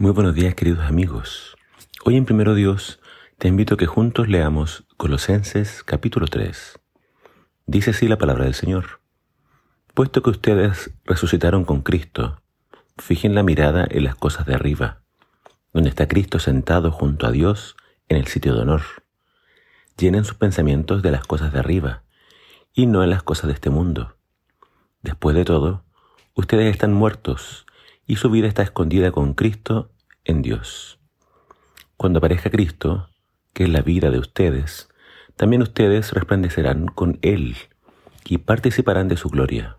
Muy buenos días queridos amigos. Hoy en Primero Dios te invito a que juntos leamos Colosenses capítulo 3. Dice así la palabra del Señor. Puesto que ustedes resucitaron con Cristo, fijen la mirada en las cosas de arriba, donde está Cristo sentado junto a Dios en el sitio de honor. Llenen sus pensamientos de las cosas de arriba y no en las cosas de este mundo. Después de todo, ustedes están muertos y su vida está escondida con Cristo en Dios. Cuando aparezca Cristo, que es la vida de ustedes, también ustedes resplandecerán con Él y participarán de su gloria.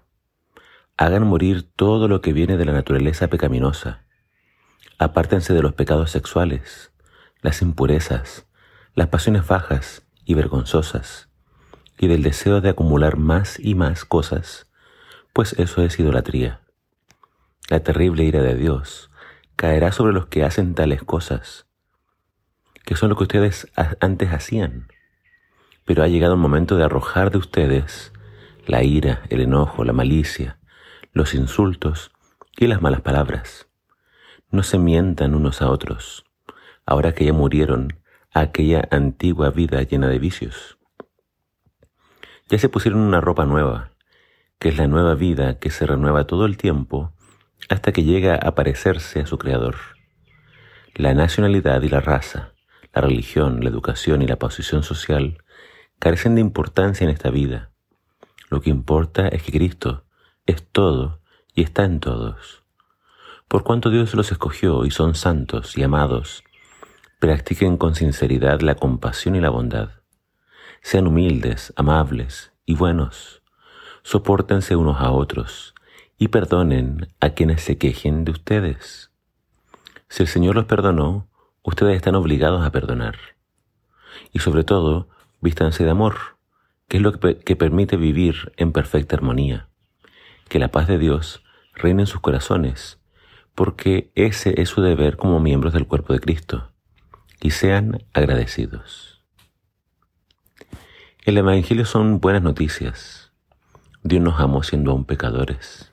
Hagan morir todo lo que viene de la naturaleza pecaminosa. Apártense de los pecados sexuales, las impurezas, las pasiones bajas y vergonzosas, y del deseo de acumular más y más cosas, pues eso es idolatría. La terrible ira de Dios caerá sobre los que hacen tales cosas, que son lo que ustedes antes hacían. Pero ha llegado el momento de arrojar de ustedes la ira, el enojo, la malicia, los insultos y las malas palabras. No se mientan unos a otros, ahora que ya murieron aquella antigua vida llena de vicios. Ya se pusieron una ropa nueva, que es la nueva vida que se renueva todo el tiempo hasta que llega a parecerse a su creador. La nacionalidad y la raza, la religión, la educación y la posición social carecen de importancia en esta vida. Lo que importa es que Cristo es todo y está en todos. Por cuanto Dios los escogió y son santos y amados, practiquen con sinceridad la compasión y la bondad. Sean humildes, amables y buenos. Sopórtense unos a otros y perdonen a quienes se quejen de ustedes. Si el Señor los perdonó, ustedes están obligados a perdonar. Y sobre todo, vístanse de amor, que es lo que, permite vivir en perfecta armonía. Que la paz de Dios reine en sus corazones, porque ese es su deber como miembros del cuerpo de Cristo. Y sean agradecidos. El Evangelio son buenas noticias. Dios nos amó siendo aún pecadores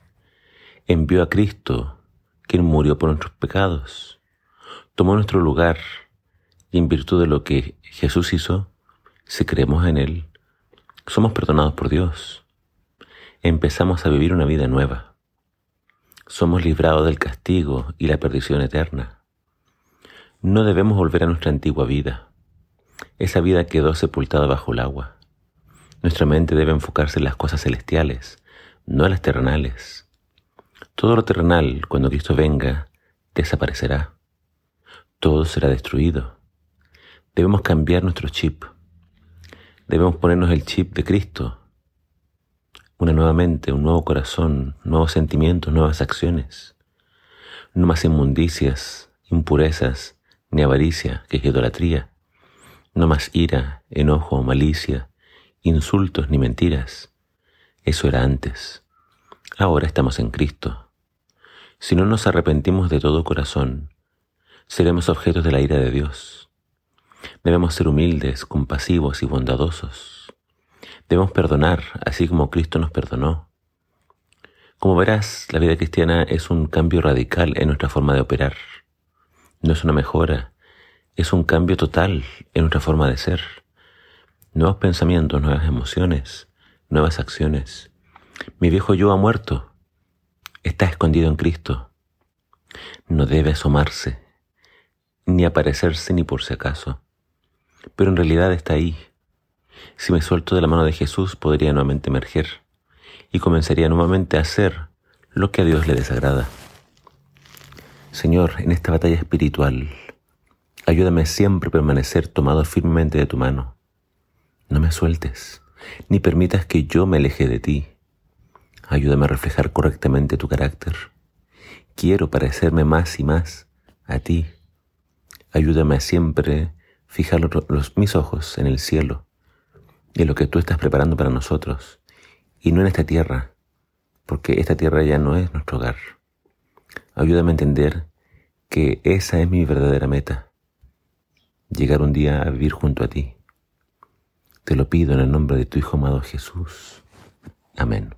envió a Cristo, quien murió por nuestros pecados, tomó nuestro lugar y en virtud de lo que Jesús hizo, si creemos en Él, somos perdonados por Dios. Empezamos a vivir una vida nueva. Somos librados del castigo y la perdición eterna. No debemos volver a nuestra antigua vida. Esa vida quedó sepultada bajo el agua. Nuestra mente debe enfocarse en las cosas celestiales, no en las terrenales. Todo lo terrenal, cuando Cristo venga, desaparecerá. Todo será destruido. Debemos cambiar nuestro chip. Debemos ponernos el chip de Cristo. Una nueva mente, un nuevo corazón, nuevos sentimientos, nuevas acciones. No más inmundicias, impurezas, ni avaricia, que es idolatría. No más ira, enojo, malicia, insultos ni mentiras. Eso era antes. Ahora estamos en Cristo. Si no nos arrepentimos de todo corazón, seremos objetos de la ira de Dios. Debemos ser humildes, compasivos y bondadosos. Debemos perdonar, así como Cristo nos perdonó. Como verás, la vida cristiana es un cambio radical en nuestra forma de operar. No es una mejora, es un cambio total en nuestra forma de ser. Nuevos pensamientos, nuevas emociones, nuevas acciones. Mi viejo yo ha muerto está escondido en Cristo. No debe asomarse, ni aparecerse ni por si acaso, pero en realidad está ahí. Si me suelto de la mano de Jesús podría nuevamente emerger y comenzaría nuevamente a hacer lo que a Dios le desagrada. Señor, en esta batalla espiritual, ayúdame siempre a permanecer tomado firmemente de tu mano. No me sueltes, ni permitas que yo me aleje de ti Ayúdame a reflejar correctamente tu carácter. Quiero parecerme más y más a ti. Ayúdame a siempre fijar los, mis ojos en el cielo, en lo que tú estás preparando para nosotros, y no en esta tierra, porque esta tierra ya no es nuestro hogar. Ayúdame a entender que esa es mi verdadera meta, llegar un día a vivir junto a ti. Te lo pido en el nombre de tu Hijo amado Jesús. Amén.